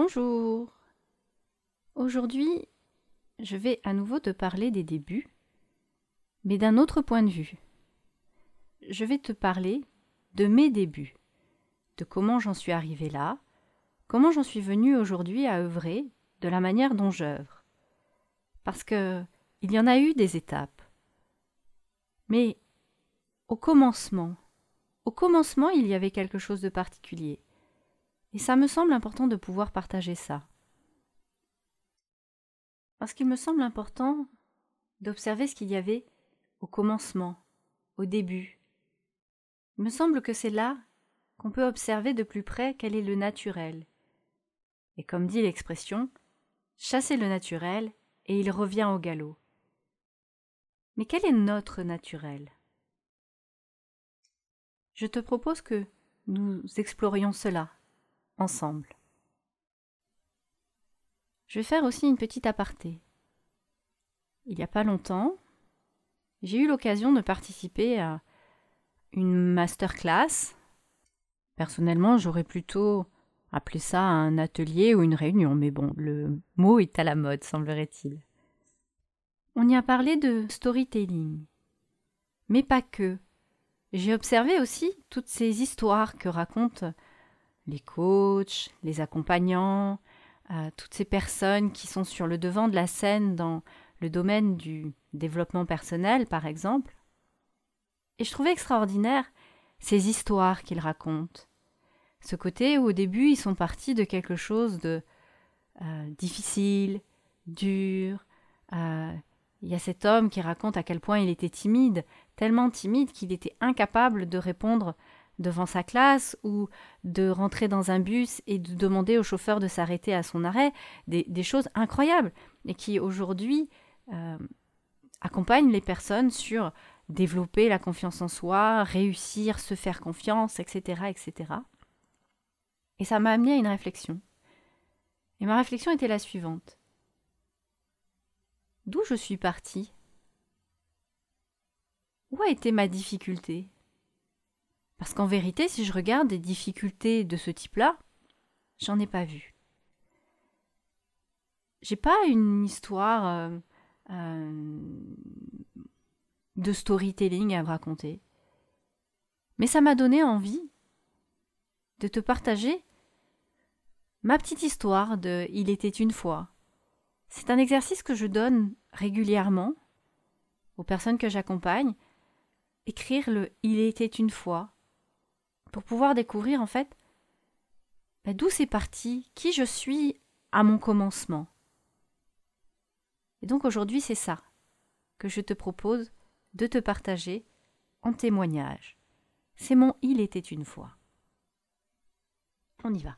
Bonjour. Aujourd'hui, je vais à nouveau te parler des débuts, mais d'un autre point de vue. Je vais te parler de mes débuts, de comment j'en suis arrivé là, comment j'en suis venu aujourd'hui à œuvrer de la manière dont j'œuvre. Parce que il y en a eu des étapes. Mais au commencement, au commencement, il y avait quelque chose de particulier. Et ça me semble important de pouvoir partager ça. Parce qu'il me semble important d'observer ce qu'il y avait au commencement, au début. Il me semble que c'est là qu'on peut observer de plus près quel est le naturel. Et comme dit l'expression, chasser le naturel et il revient au galop. Mais quel est notre naturel? Je te propose que nous explorions cela ensemble. Je vais faire aussi une petite aparté. Il n'y a pas longtemps, j'ai eu l'occasion de participer à une masterclass. Personnellement, j'aurais plutôt appelé ça un atelier ou une réunion, mais bon, le mot est à la mode, semblerait-il. On y a parlé de storytelling. Mais pas que. J'ai observé aussi toutes ces histoires que racontent les coachs, les accompagnants, euh, toutes ces personnes qui sont sur le devant de la scène dans le domaine du développement personnel, par exemple. Et je trouvais extraordinaire ces histoires qu'ils racontent. Ce côté où au début ils sont partis de quelque chose de euh, difficile, dur. Euh, il y a cet homme qui raconte à quel point il était timide, tellement timide qu'il était incapable de répondre devant sa classe ou de rentrer dans un bus et de demander au chauffeur de s'arrêter à son arrêt, des, choses incroyables et qui aujourd'hui euh, accompagnent les personnes sur développer la confiance en soi, réussir, se faire confiance, etc. etc. Et ça m'a amené à une réflexion. Et ma réflexion était la suivante. D'où je suis partie? Où a été ma difficulté? Parce qu'en vérité, si je regarde des difficultés de ce type-là, j'en ai pas vu. J'ai pas une histoire euh, euh, de storytelling à raconter. Mais ça m'a donné envie de te partager ma petite histoire de Il était une fois. C'est un exercice que je donne régulièrement aux personnes que j'accompagne. Écrire le Il était une fois pour pouvoir découvrir en fait bah, d'où c'est parti, qui je suis à mon commencement. Et donc aujourd'hui c'est ça que je te propose de te partager en témoignage. C'est mon Il était une fois. On y va.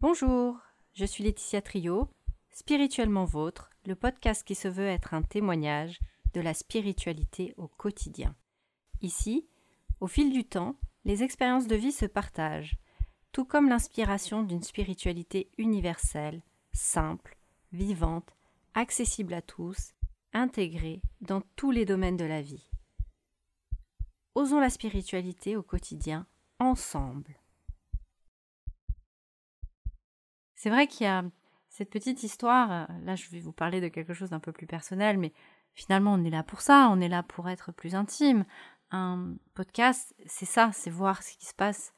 Bonjour, je suis Laetitia Trio, Spirituellement Vôtre, le podcast qui se veut être un témoignage de la spiritualité au quotidien. Ici, au fil du temps, les expériences de vie se partagent, tout comme l'inspiration d'une spiritualité universelle, simple, vivante, accessible à tous, intégrée dans tous les domaines de la vie. Osons la spiritualité au quotidien, ensemble. C'est vrai qu'il y a cette petite histoire, là je vais vous parler de quelque chose d'un peu plus personnel, mais finalement on est là pour ça, on est là pour être plus intime, un podcast, c'est ça, c'est voir ce qui se passe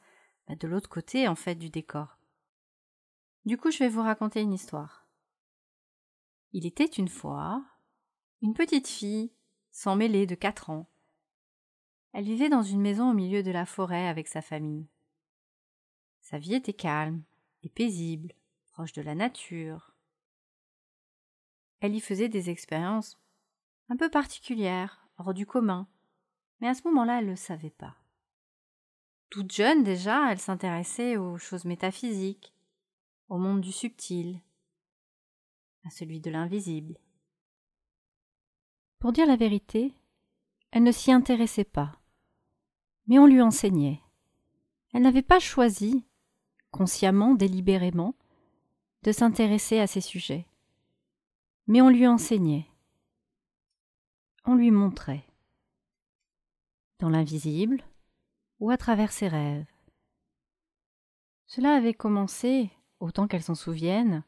bah, de l'autre côté en fait du décor. Du coup, je vais vous raconter une histoire. Il était une fois une petite fille, sans mêler, de quatre ans. Elle vivait dans une maison au milieu de la forêt avec sa famille. Sa vie était calme et paisible, proche de la nature. Elle y faisait des expériences un peu particulières, hors du commun, mais à ce moment-là, elle ne le savait pas. Toute jeune déjà, elle s'intéressait aux choses métaphysiques, au monde du subtil, à celui de l'invisible. Pour dire la vérité, elle ne s'y intéressait pas, mais on lui enseignait. Elle n'avait pas choisi, consciemment, délibérément, de s'intéresser à ces sujets, mais on lui enseignait, on lui montrait dans l'invisible ou à travers ses rêves. Cela avait commencé autant qu'elle s'en souvienne,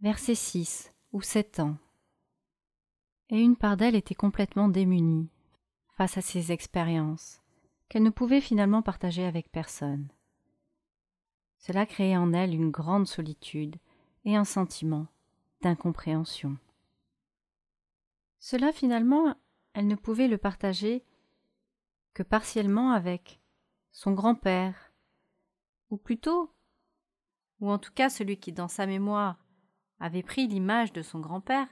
vers ses six ou sept ans. Et une part d'elle était complètement démunie face à ces expériences qu'elle ne pouvait finalement partager avec personne. Cela créait en elle une grande solitude et un sentiment d'incompréhension. Cela finalement, elle ne pouvait le partager partiellement avec son grand-père, ou plutôt, ou en tout cas celui qui dans sa mémoire avait pris l'image de son grand-père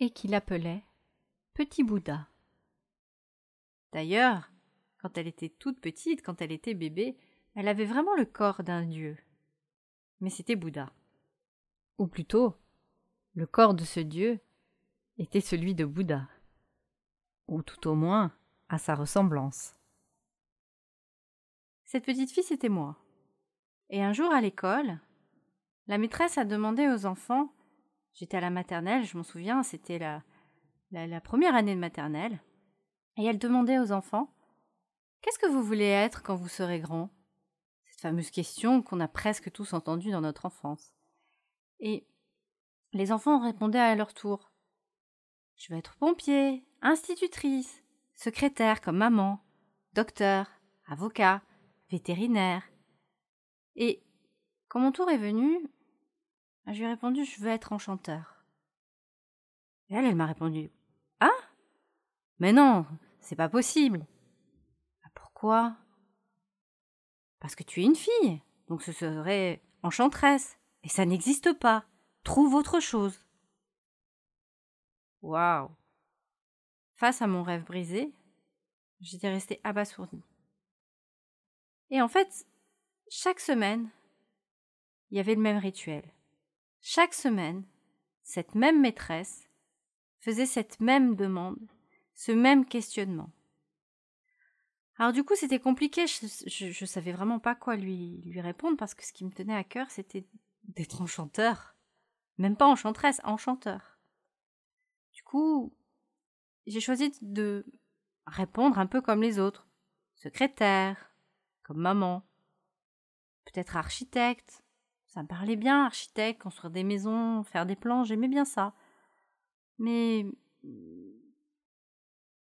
et qui l'appelait Petit Bouddha. D'ailleurs, quand elle était toute petite, quand elle était bébé, elle avait vraiment le corps d'un dieu. Mais c'était Bouddha. Ou plutôt, le corps de ce dieu était celui de Bouddha. Ou tout au moins à sa ressemblance. Cette petite fille, c'était moi. Et un jour à l'école, la maîtresse a demandé aux enfants, j'étais à la maternelle, je m'en souviens, c'était la, la, première année de maternelle, et elle demandait aux enfants Qu'est-ce que vous voulez être quand vous serez grand? Cette fameuse question qu'on a presque tous entendue dans notre enfance. Et les enfants répondaient à leur tour Je veux être pompier, institutrice, secrétaire comme maman, docteur, avocat, vétérinaire. Et quand mon tour est venu, je lui ai répondu Je veux être enchanteur. Et elle, elle m'a répondu Ah Mais non, c'est pas possible. Ah, pourquoi? Parce que tu es une fille, donc ce serait enchanteresse, et ça n'existe pas. Trouve autre chose. Waouh Face à mon rêve brisé, j'étais restée abasourdie. Et en fait, chaque semaine, il y avait le même rituel. Chaque semaine, cette même maîtresse faisait cette même demande, ce même questionnement. Alors du coup, c'était compliqué, je, ne savais vraiment pas quoi lui, lui répondre parce que ce qui me tenait à cœur, c'était d'être enchanteur. Même pas enchanteresse, enchanteur. Du coup, j'ai choisi de répondre un peu comme les autres. Secrétaire, comme maman. Peut-être architecte. Ça me parlait bien, architecte, construire des maisons, faire des plans, j'aimais bien ça. Mais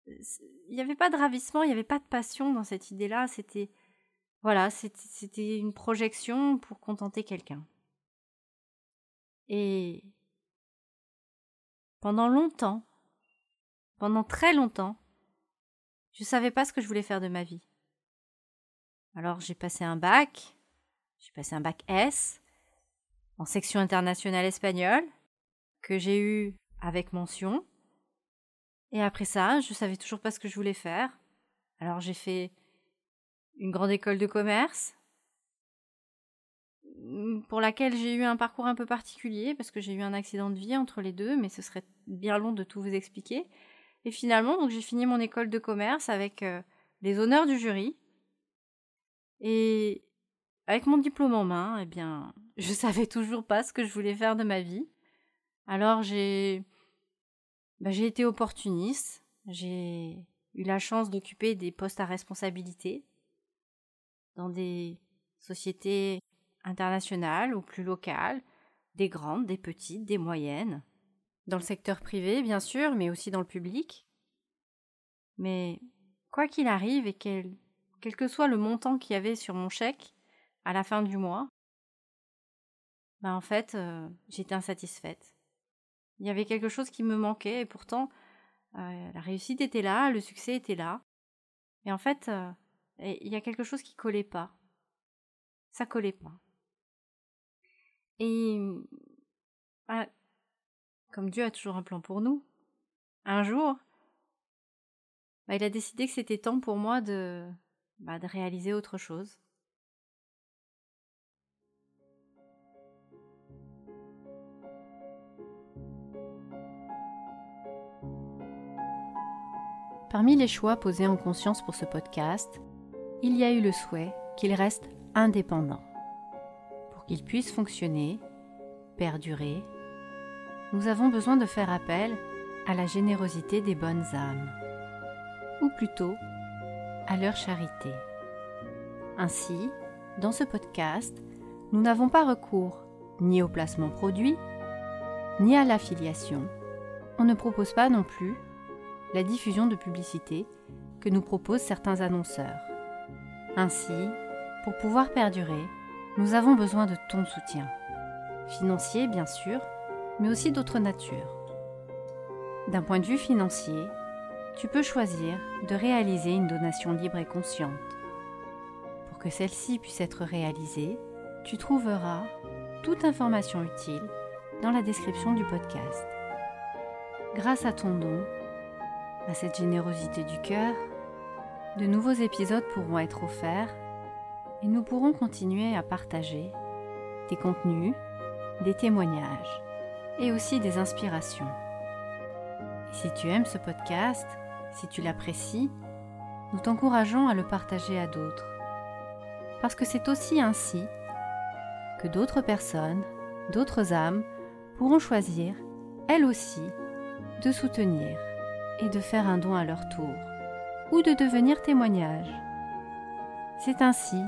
il n'y avait pas de ravissement, il n'y avait pas de passion dans cette idée-là. C'était voilà, c'était une projection pour contenter quelqu'un. Et pendant longtemps, pendant très longtemps, je ne savais pas ce que je voulais faire de ma vie. Alors j'ai passé un bac, j'ai passé un bac S en section internationale espagnole que j'ai eu avec mention. Et après ça, je savais toujours pas ce que je voulais faire. Alors j'ai fait une grande école de commerce pour laquelle j'ai eu un parcours un peu particulier parce que j'ai eu un accident de vie entre les deux, mais ce serait bien long de tout vous expliquer. Et finalement, donc j'ai fini mon école de commerce avec euh, les honneurs du jury. Et avec mon diplôme en main, eh bien, je savais toujours pas ce que je voulais faire de ma vie. Alors j'ai bah, j'ai été opportuniste, j'ai eu la chance d'occuper des postes à responsabilité dans des sociétés internationales ou plus locales, des grandes, des petites, des moyennes, dans le secteur privé bien sûr, mais aussi dans le public. Mais quoi qu'il arrive et quel quel que soit le montant qu'il y avait sur mon chèque à la fin du mois, ben en fait, euh, j'étais insatisfaite. Il y avait quelque chose qui me manquait et pourtant, euh, la réussite était là, le succès était là. Et en fait, euh, il y a quelque chose qui collait pas. Ça collait pas. Et comme Dieu a toujours un plan pour nous, un jour, bah, il a décidé que c'était temps pour moi bah, de réaliser autre chose. Parmi les choix posés en conscience pour ce podcast, il y a eu le souhait qu'il reste indépendant. Pour qu'il puisse fonctionner, perdurer, nous avons besoin de faire appel à la générosité des bonnes âmes, ou plutôt à leur charité. Ainsi, dans ce podcast, nous n'avons pas recours ni au placement produit, ni à l'affiliation. On ne propose pas non plus la diffusion de publicité que nous proposent certains annonceurs. Ainsi, pour pouvoir perdurer, nous avons besoin de ton soutien. Financier, bien sûr, mais aussi d'autres natures. D'un point de vue financier, tu peux choisir de réaliser une donation libre et consciente. Pour que celle-ci puisse être réalisée, tu trouveras toute information utile dans la description du podcast. Grâce à ton don, à cette générosité du cœur, de nouveaux épisodes pourront être offerts et nous pourrons continuer à partager des contenus, des témoignages et aussi des inspirations. Si tu aimes ce podcast, si tu l'apprécies, nous t'encourageons à le partager à d'autres. Parce que c'est aussi ainsi que d'autres personnes, d'autres âmes pourront choisir, elles aussi, de soutenir et de faire un don à leur tour, ou de devenir témoignage. C'est ainsi,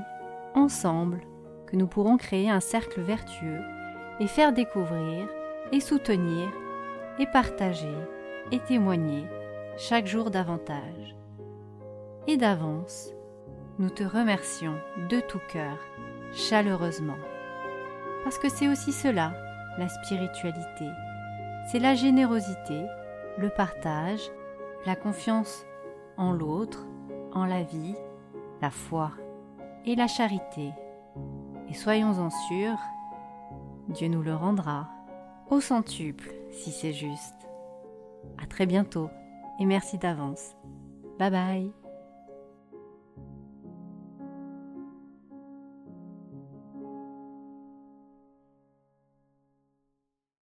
ensemble, que nous pourrons créer un cercle vertueux et faire découvrir et soutenir et partager et témoigner chaque jour davantage. Et d'avance, nous te remercions de tout cœur, chaleureusement. Parce que c'est aussi cela, la spiritualité. C'est la générosité, le partage, la confiance en l'autre, en la vie, la foi et la charité. Et soyons-en sûrs, Dieu nous le rendra au centuple si c'est juste. À très bientôt et merci d'avance. Bye bye